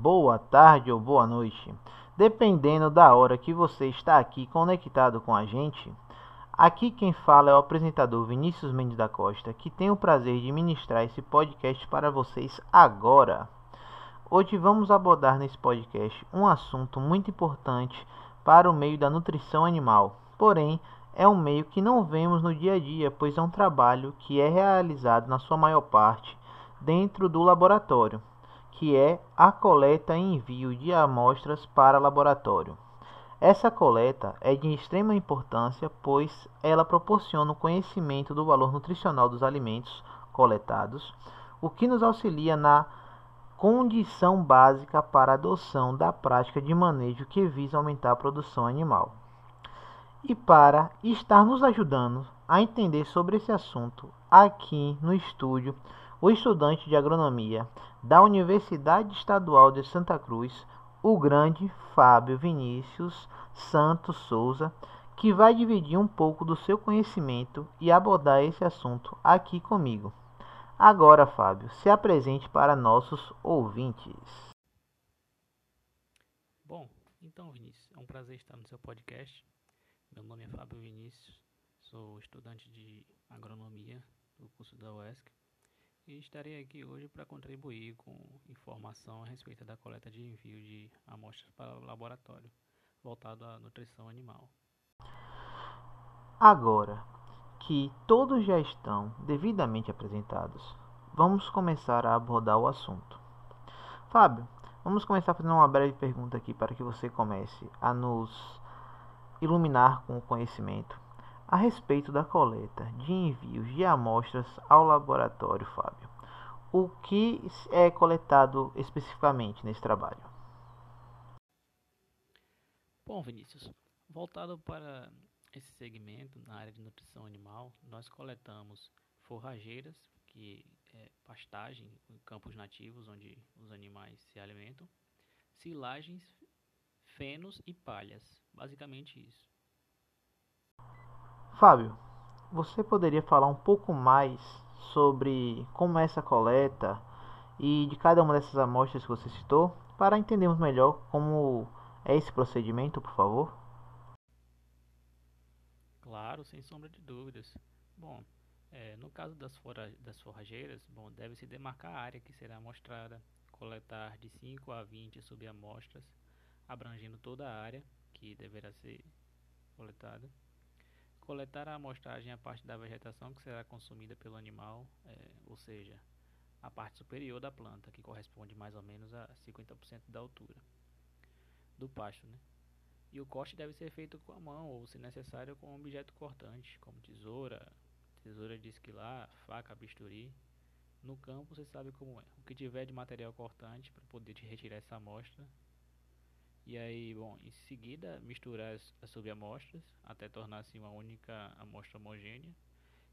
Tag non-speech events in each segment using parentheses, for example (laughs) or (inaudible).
boa tarde ou boa noite, dependendo da hora que você está aqui conectado com a gente. Aqui quem fala é o apresentador Vinícius Mendes da Costa, que tem o prazer de ministrar esse podcast para vocês agora. Hoje vamos abordar nesse podcast um assunto muito importante para o meio da nutrição animal. Porém, é um meio que não vemos no dia a dia, pois é um trabalho que é realizado na sua maior parte dentro do laboratório, que é a coleta e envio de amostras para laboratório. Essa coleta é de extrema importância, pois ela proporciona o conhecimento do valor nutricional dos alimentos coletados, o que nos auxilia na condição básica para a adoção da prática de manejo que visa aumentar a produção animal. E para estar nos ajudando a entender sobre esse assunto aqui no estúdio, o estudante de agronomia da Universidade Estadual de Santa Cruz, o grande Fábio Vinícius Santos Souza, que vai dividir um pouco do seu conhecimento e abordar esse assunto aqui comigo. Agora, Fábio, se apresente para nossos ouvintes. Bom, então, Vinícius, é um prazer estar no seu podcast. Meu nome é Fábio Vinícius, sou estudante de agronomia do curso da UESC e estarei aqui hoje para contribuir com informação a respeito da coleta de envio de amostras para o laboratório, voltado à nutrição animal. Agora que todos já estão devidamente apresentados, vamos começar a abordar o assunto. Fábio, vamos começar fazendo uma breve pergunta aqui para que você comece a nos iluminar com o conhecimento a respeito da coleta de envios de amostras ao laboratório, Fábio. O que é coletado especificamente nesse trabalho? Bom, Vinícius, voltado para esse segmento na área de nutrição animal, nós coletamos forrageiras, que é pastagem em campos nativos onde os animais se alimentam, silagens, fenos e palhas, basicamente isso. Fábio, você poderia falar um pouco mais sobre como é essa coleta e de cada uma dessas amostras que você citou, para entendermos melhor como é esse procedimento, por favor? Claro, sem sombra de dúvidas. Bom, é, no caso das, fora, das forrageiras, bom, deve-se demarcar a área que será amostrada, coletar de 5 a 20 subamostras, abrangendo toda a área que deverá ser coletada coletar a amostragem a parte da vegetação que será consumida pelo animal, é, ou seja, a parte superior da planta, que corresponde mais ou menos a 50% da altura do pasto. Né? E o corte deve ser feito com a mão ou, se necessário, com um objeto cortante, como tesoura, tesoura de esquilar, faca, bisturi. No campo você sabe como é. O que tiver de material cortante para poder retirar essa amostra e aí, bom, em seguida misturar as, as subamostras até tornar-se uma única amostra homogênea.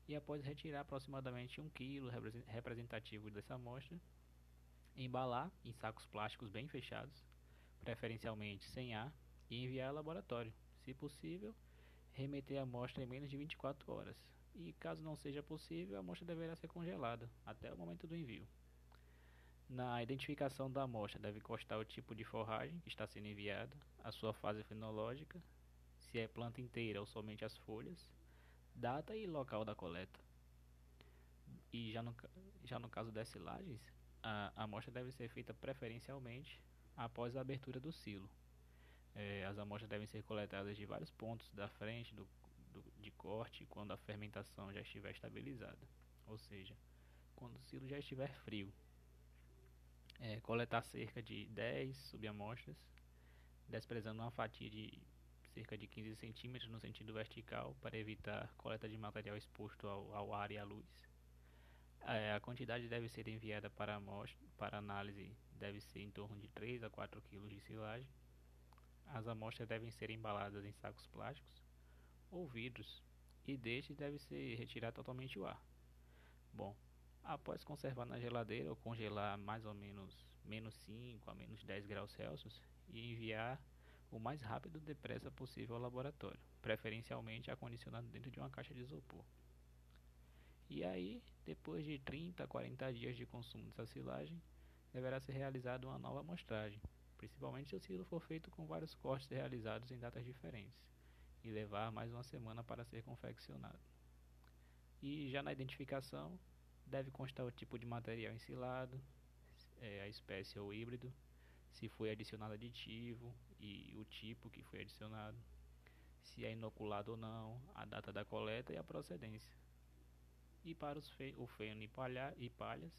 E após retirar aproximadamente 1 kg representativo dessa amostra, embalar em sacos plásticos bem fechados, preferencialmente sem ar, e enviar ao laboratório. Se possível, remeter a amostra em menos de 24 horas. E caso não seja possível, a amostra deverá ser congelada até o momento do envio. Na identificação da amostra deve constar o tipo de forragem que está sendo enviada, a sua fase fenológica, se é planta inteira ou somente as folhas, data e local da coleta. E já no, já no caso das silagens, a, a amostra deve ser feita preferencialmente após a abertura do silo. É, as amostras devem ser coletadas de vários pontos da frente do, do, de corte quando a fermentação já estiver estabilizada, ou seja, quando o silo já estiver frio é, coletar cerca de 10 subamostras, desprezando uma fatia de cerca de 15 centímetros no sentido vertical para evitar coleta de material exposto ao, ao ar e à luz. É, a quantidade deve ser enviada para, amostra, para análise deve ser em torno de 3 a 4 kg de silagem. As amostras devem ser embaladas em sacos plásticos ou vidros e destes deve ser retirado totalmente o ar. Bom, Após conservar na geladeira ou congelar mais ou menos menos 5 a menos 10 graus Celsius e enviar o mais rápido e depressa possível ao laboratório, preferencialmente acondicionado dentro de uma caixa de isopor. E aí, depois de 30 a 40 dias de consumo dessa silagem, deverá ser realizada uma nova amostragem, principalmente se o ciclo for feito com vários cortes realizados em datas diferentes, e levar mais uma semana para ser confeccionado. E já na identificação, deve constar o tipo de material ensilado, é, a espécie ou híbrido, se foi adicionado aditivo e o tipo que foi adicionado, se é inoculado ou não, a data da coleta e a procedência. E para os fe o feno e, palha e palhas,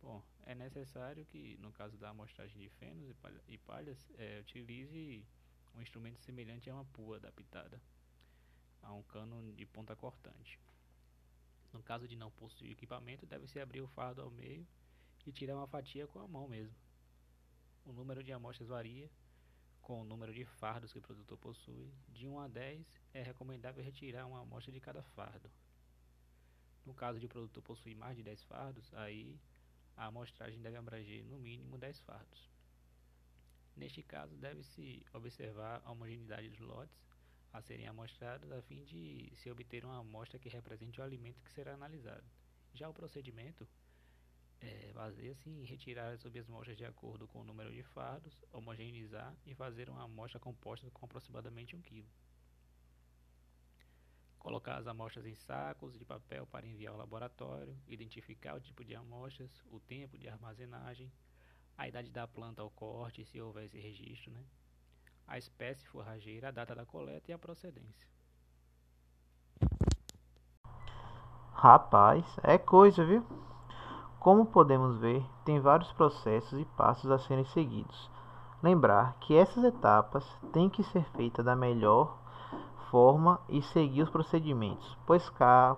bom, é necessário que, no caso da amostragem de fenos e, palha e palhas, é, utilize um instrumento semelhante a uma pua adaptada a um cano de ponta cortante. No caso de não possuir equipamento, deve-se abrir o fardo ao meio e tirar uma fatia com a mão mesmo. O número de amostras varia com o número de fardos que o produtor possui. De 1 a 10, é recomendável retirar uma amostra de cada fardo. No caso de o produtor possuir mais de 10 fardos, aí a amostragem deve abranger no mínimo 10 fardos. Neste caso, deve-se observar a homogeneidade dos lotes a serem amostrados a fim de se obter uma amostra que represente o alimento que será analisado. Já o procedimento é, baseia-se em retirar as subamostras de acordo com o número de fardos, homogeneizar e fazer uma amostra composta com aproximadamente 1 kg. Colocar as amostras em sacos de papel para enviar ao laboratório, identificar o tipo de amostras, o tempo de armazenagem, a idade da planta ao corte, se houver esse registro, né? A espécie forrageira, a data da coleta e a procedência. Rapaz, é coisa, viu? Como podemos ver, tem vários processos e passos a serem seguidos. Lembrar que essas etapas têm que ser feitas da melhor forma e seguir os procedimentos, pois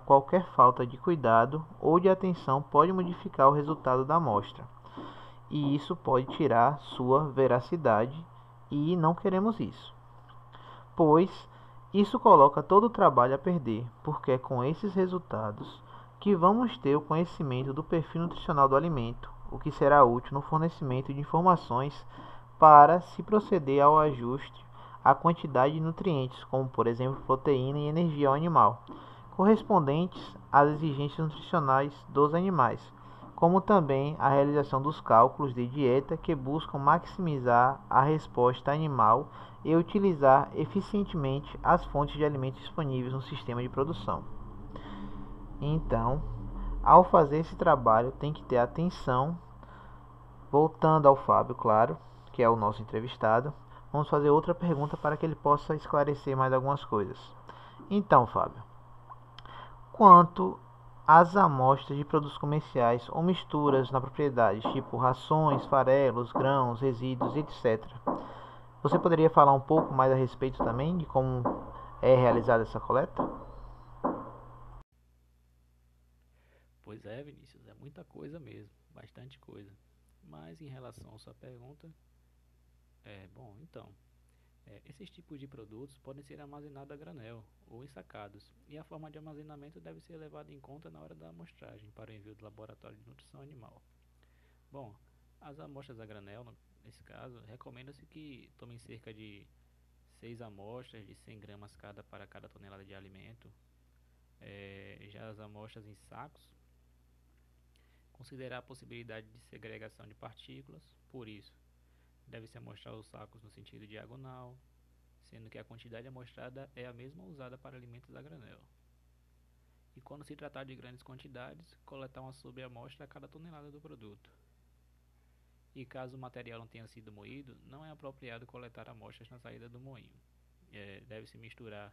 qualquer falta de cuidado ou de atenção pode modificar o resultado da amostra, e isso pode tirar sua veracidade, e não queremos isso, pois isso coloca todo o trabalho a perder, porque é com esses resultados que vamos ter o conhecimento do perfil nutricional do alimento, o que será útil no fornecimento de informações para se proceder ao ajuste a quantidade de nutrientes, como por exemplo proteína e energia ao animal, correspondentes às exigências nutricionais dos animais, como também a realização dos cálculos de dieta que buscam maximizar a resposta animal e utilizar eficientemente as fontes de alimentos disponíveis no sistema de produção. Então, ao fazer esse trabalho, tem que ter atenção. Voltando ao Fábio, claro, que é o nosso entrevistado, vamos fazer outra pergunta para que ele possa esclarecer mais algumas coisas. Então, Fábio, quanto às amostras de produtos comerciais ou misturas na propriedade, tipo rações, farelos, grãos, resíduos, etc. Você poderia falar um pouco mais a respeito também de como é realizada essa coleta? Pois é, Vinícius, é muita coisa mesmo, bastante coisa. Mas em relação à sua pergunta, é, bom, então, é, esses tipos de produtos podem ser armazenados a granel ou ensacados, e a forma de armazenamento deve ser levada em conta na hora da amostragem para o envio do laboratório de nutrição animal. Bom, as amostras a granel, nesse caso, recomenda-se que tomem cerca de 6 amostras de 100 gramas cada para cada tonelada de alimento. É, já as amostras em sacos, considerar a possibilidade de segregação de partículas, por isso, Deve-se amostrar os sacos no sentido diagonal, sendo que a quantidade amostrada é a mesma usada para alimentos a granel. E quando se tratar de grandes quantidades, coletar uma sobreamostra a cada tonelada do produto. E caso o material não tenha sido moído, não é apropriado coletar amostras na saída do moinho. É, Deve-se misturar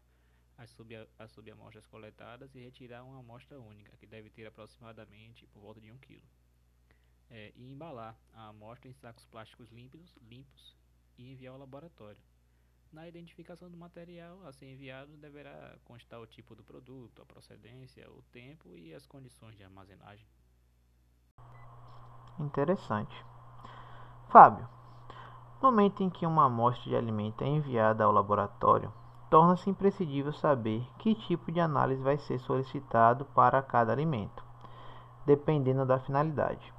as, sub as subamostras coletadas e retirar uma amostra única, que deve ter aproximadamente por volta de 1 kg é, e embalar a amostra em sacos plásticos límpidos, limpos e enviar ao laboratório. Na identificação do material a ser enviado deverá constar o tipo do produto, a procedência, o tempo e as condições de armazenagem. Interessante. Fábio, no momento em que uma amostra de alimento é enviada ao laboratório, torna-se imprescindível saber que tipo de análise vai ser solicitado para cada alimento, dependendo da finalidade.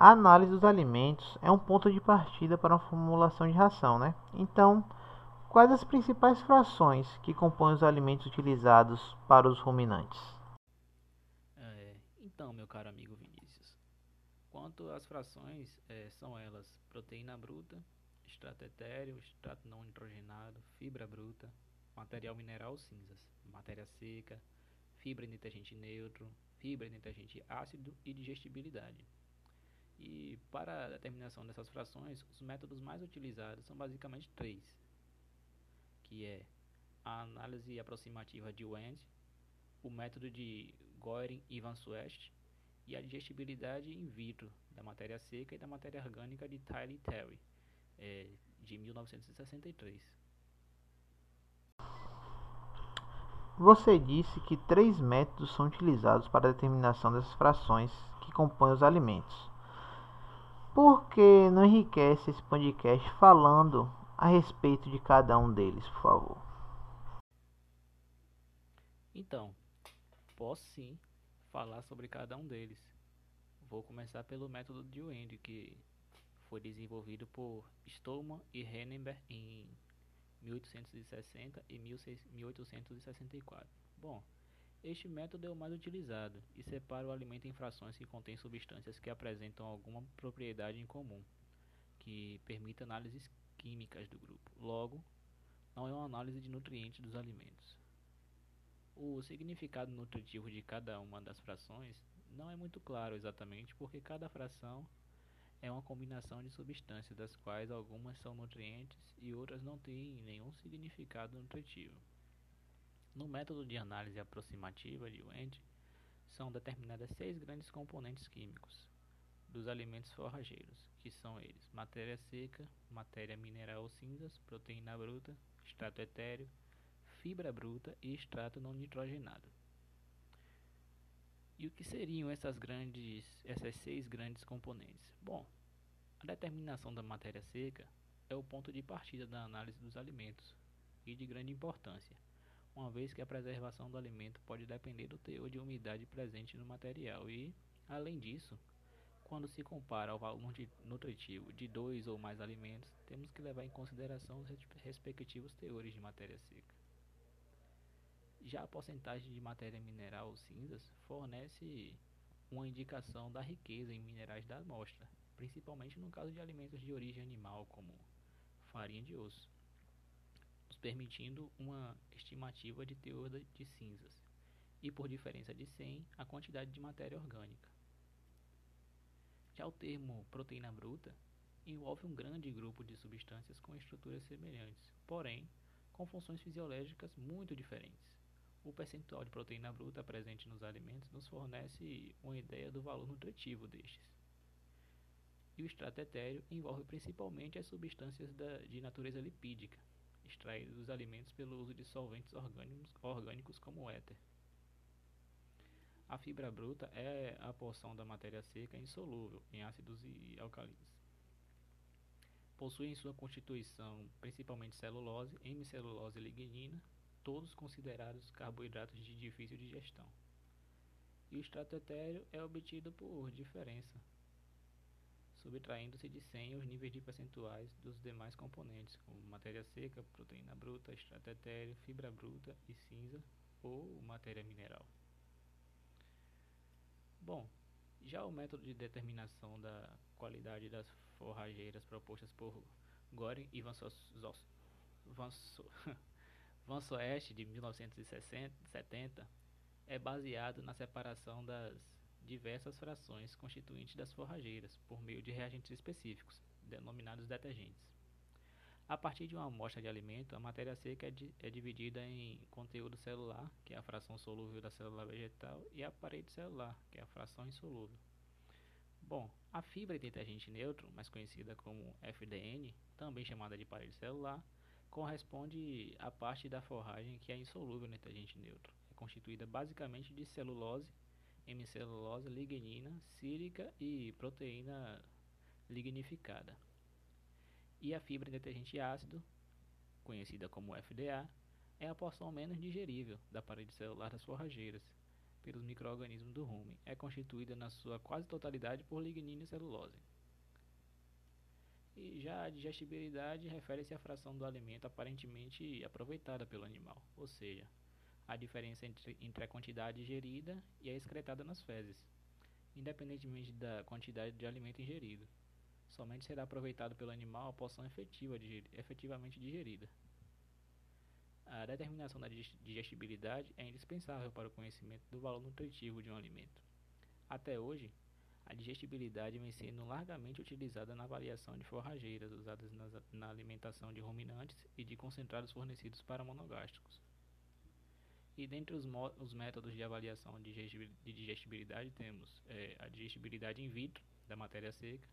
A análise dos alimentos é um ponto de partida para uma formulação de ração, né? Então, quais as principais frações que compõem os alimentos utilizados para os ruminantes? É, então, meu caro amigo Vinícius, Quanto às frações, é, são elas proteína bruta, extrato etéreo, extrato não nitrogenado, fibra bruta, material mineral cinzas, matéria seca, fibra de detergente neutro, fibra de detergente ácido e digestibilidade. E para a determinação dessas frações, os métodos mais utilizados são basicamente três, que é a análise aproximativa de Wendt, o método de Goering e Van Suest e a digestibilidade in vitro da matéria seca e da matéria orgânica de Tyler Terry, é, de 1963. Você disse que três métodos são utilizados para a determinação dessas frações que compõem os alimentos. Por que não enriquece esse podcast falando a respeito de cada um deles, por favor? Então, posso sim falar sobre cada um deles. Vou começar pelo método de Wend, que foi desenvolvido por Stolman e Henneberg em 1860 e 1864. Bom, este método é o mais utilizado e separa o alimento em frações que contêm substâncias que apresentam alguma propriedade em comum, que permite análises químicas do grupo. Logo, não é uma análise de nutrientes dos alimentos. O significado nutritivo de cada uma das frações não é muito claro exatamente porque cada fração é uma combinação de substâncias das quais algumas são nutrientes e outras não têm nenhum significado nutritivo. No método de análise aproximativa de Wendt, são determinadas seis grandes componentes químicos dos alimentos forrageiros, que são eles: matéria seca, matéria mineral ou cinzas, proteína bruta, extrato etéreo, fibra bruta e extrato não nitrogenado. E o que seriam essas grandes, essas seis grandes componentes? Bom, a determinação da matéria seca é o ponto de partida da análise dos alimentos e de grande importância uma vez que a preservação do alimento pode depender do teor de umidade presente no material e, além disso, quando se compara ao valor nutritivo de dois ou mais alimentos, temos que levar em consideração os respectivos teores de matéria seca. Já a porcentagem de matéria mineral ou cinzas fornece uma indicação da riqueza em minerais da amostra, principalmente no caso de alimentos de origem animal, como farinha de osso permitindo uma estimativa de teor de cinzas, e por diferença de 100, a quantidade de matéria orgânica. Já o termo proteína bruta envolve um grande grupo de substâncias com estruturas semelhantes, porém com funções fisiológicas muito diferentes. O percentual de proteína bruta presente nos alimentos nos fornece uma ideia do valor nutritivo destes. E o extrato etéreo envolve principalmente as substâncias da, de natureza lipídica, extraídos dos alimentos pelo uso de solventes orgânicos, orgânicos como o éter. A fibra bruta é a porção da matéria seca insolúvel em ácidos e alcalinos. Possui em sua constituição principalmente celulose, hemicelulose e lignina, todos considerados carboidratos de difícil digestão. E o extrato etéreo é obtido por diferença, subtraindo-se de 100 os níveis de percentuais dos demais componentes, como matéria seca, proteína bruta, extrato etéreo, fibra bruta e cinza ou matéria mineral. Bom, já o método de determinação da qualidade das forrageiras propostas por Goring e Van, so Van, so (laughs) Van Soest de 1970 é baseado na separação das diversas frações constituintes das forrageiras por meio de reagentes específicos, denominados detergentes. A partir de uma amostra de alimento, a matéria seca é, di é, dividida em conteúdo celular, que é a fração solúvel da célula vegetal, e a parede celular, que é a fração insolúvel. Bom, a fibra de detergente neutro, mais conhecida como FDN, também chamada de parede celular, corresponde à parte da forragem que é insolúvel no detergente neutro. É constituída basicamente de celulose hemicelulose, lignina, sílica e proteína lignificada. E a fibra detergente ácido, conhecida como FDA, é a porção menos digerível da parede celular das forrageiras pelos microorganismos do rumen. É constituída na sua quase totalidade por lignina e celulose. E já a digestibilidade refere-se à fração do alimento aparentemente aproveitada pelo animal, ou seja, a diferença entre, entre a quantidade ingerida e a excretada nas fezes. independentemente da quantidade de alimento ingerido. Somente será aproveitado pelo animal a porção efetiva, efetivamente digerida. A determinação da digestibilidade é indispensável para o conhecimento do valor nutritivo de um alimento. Até hoje, a digestibilidade vem sendo largamente utilizada na avaliação de forrageiras usadas na alimentação de ruminantes e de concentrados fornecidos para monogástricos. E dentre os, os métodos de avaliação de digestibilidade temos é, a digestibilidade in vitro da matéria seca.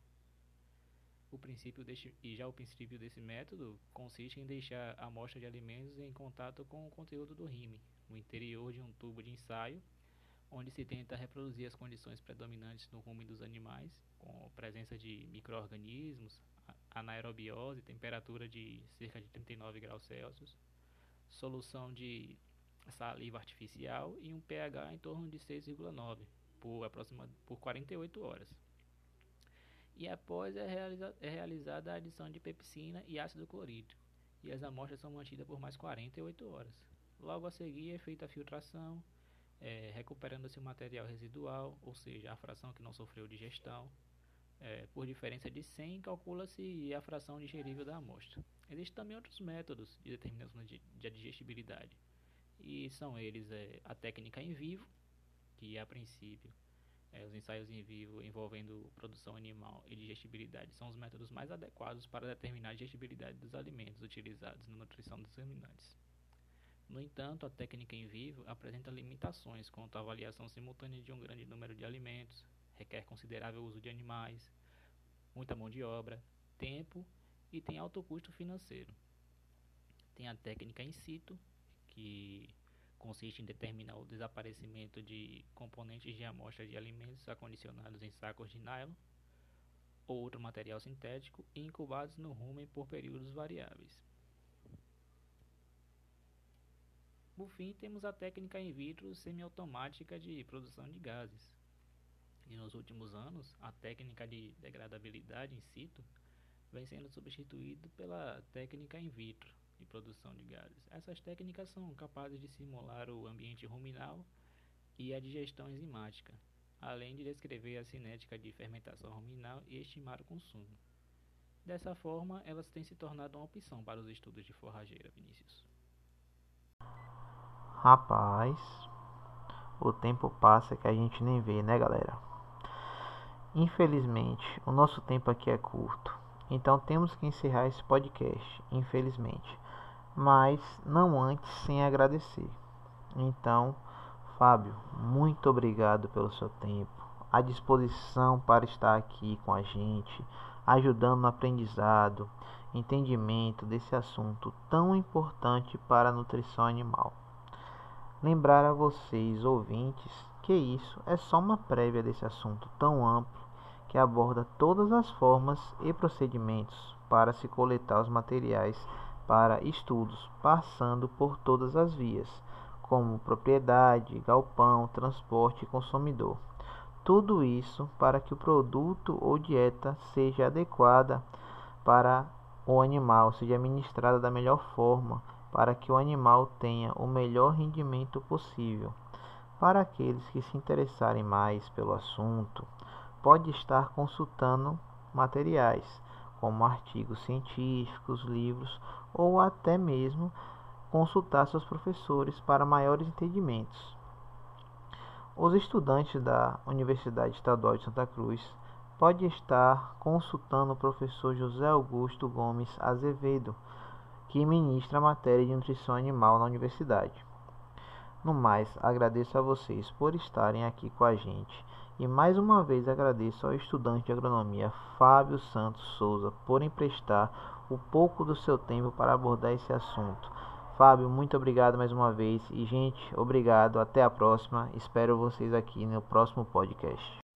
O princípio deste, e já o princípio desse método consiste em deixar a amostra de alimentos em contato com o conteúdo do rime, no interior de um tubo de ensaio, onde se tenta reproduzir as condições predominantes no rumo dos animais, com presença de micro-organismos, anaerobiose, temperatura de cerca de 39 graus Celsius, solução de saliva artificial e um pH em torno de 6,9 por, aproxima, por 48 horas. E após é, realiza, é realizada a adição de pepsina e ácido clorídrico, e as amostras são mantidas por mais 48 horas. Logo a seguir é feita a filtração, é, recuperando-se o material residual, ou seja, a fração que não sofreu digestão. É, por diferença de 100, calcula-se a fração digerível da amostra. Existem também outros métodos de determinação de, de digestibilidade, e são eles é, a técnica em vivo, que a princípio é, os ensaios em vivo envolvendo produção animal e digestibilidade são os métodos mais adequados para determinar a digestibilidade dos alimentos utilizados na nutrição dos ruminantes. No entanto, a técnica em vivo apresenta limitações quanto à avaliação simultânea de um grande número de alimentos, requer considerável uso de animais, muita mão de obra, tempo e tem alto custo financeiro. Tem a técnica in situ, que consiste em determinar o desaparecimento de componentes de amostra de alimentos acondicionados em sacos de nylon ou outro material sintético e incubados no rumen por períodos variáveis. Por fim, temos a técnica in vitro semiautomática de produção de gases. E nos últimos anos, a técnica de degradabilidade in situ vem sendo substituída pela técnica in vitro, de produção de gases. Essas técnicas são capazes de simular o ambiente ruminal e a digestão enzimática, além de descrever a cinética de fermentação ruminal e estimar o consumo. Dessa forma, elas têm se tornado uma opção para os estudos de forrageira, Vinícius. Rapaz, o tempo passa que a gente nem vê, né, galera? Infelizmente, o nosso tempo aqui é curto, então temos que encerrar esse podcast, infelizmente mas não antes sem agradecer. Então, Fábio, muito obrigado pelo seu tempo, a disposição para estar aqui com a gente, ajudando no aprendizado, entendimento desse assunto tão importante para a nutrição animal. Lembrar a vocês, ouvintes, que isso é só uma prévia desse assunto tão amplo que aborda todas as formas e procedimentos para se coletar os materiais para estudos, passando por todas as vias, como propriedade, galpão, transporte e consumidor. Tudo isso para que o produto ou dieta seja adequada para o animal, seja administrada da melhor forma, para que o animal tenha o melhor rendimento possível. Para aqueles que se interessarem mais pelo assunto, pode estar consultando materiais como artigos científicos, livros ou até mesmo consultar seus professores para maiores entendimentos. Os estudantes da Universidade Estadual de Santa Cruz podem estar consultando o professor José Augusto Gomes Azevedo, que ministra a matéria de nutrição animal na universidade. No mais, agradeço a vocês por estarem aqui com a gente e mais uma vez agradeço ao estudante de agronomia Fábio Santos Souza por emprestar o pouco do seu tempo para abordar esse assunto. Fábio, muito obrigado mais uma vez e gente, obrigado, até a próxima. Espero vocês aqui no próximo podcast.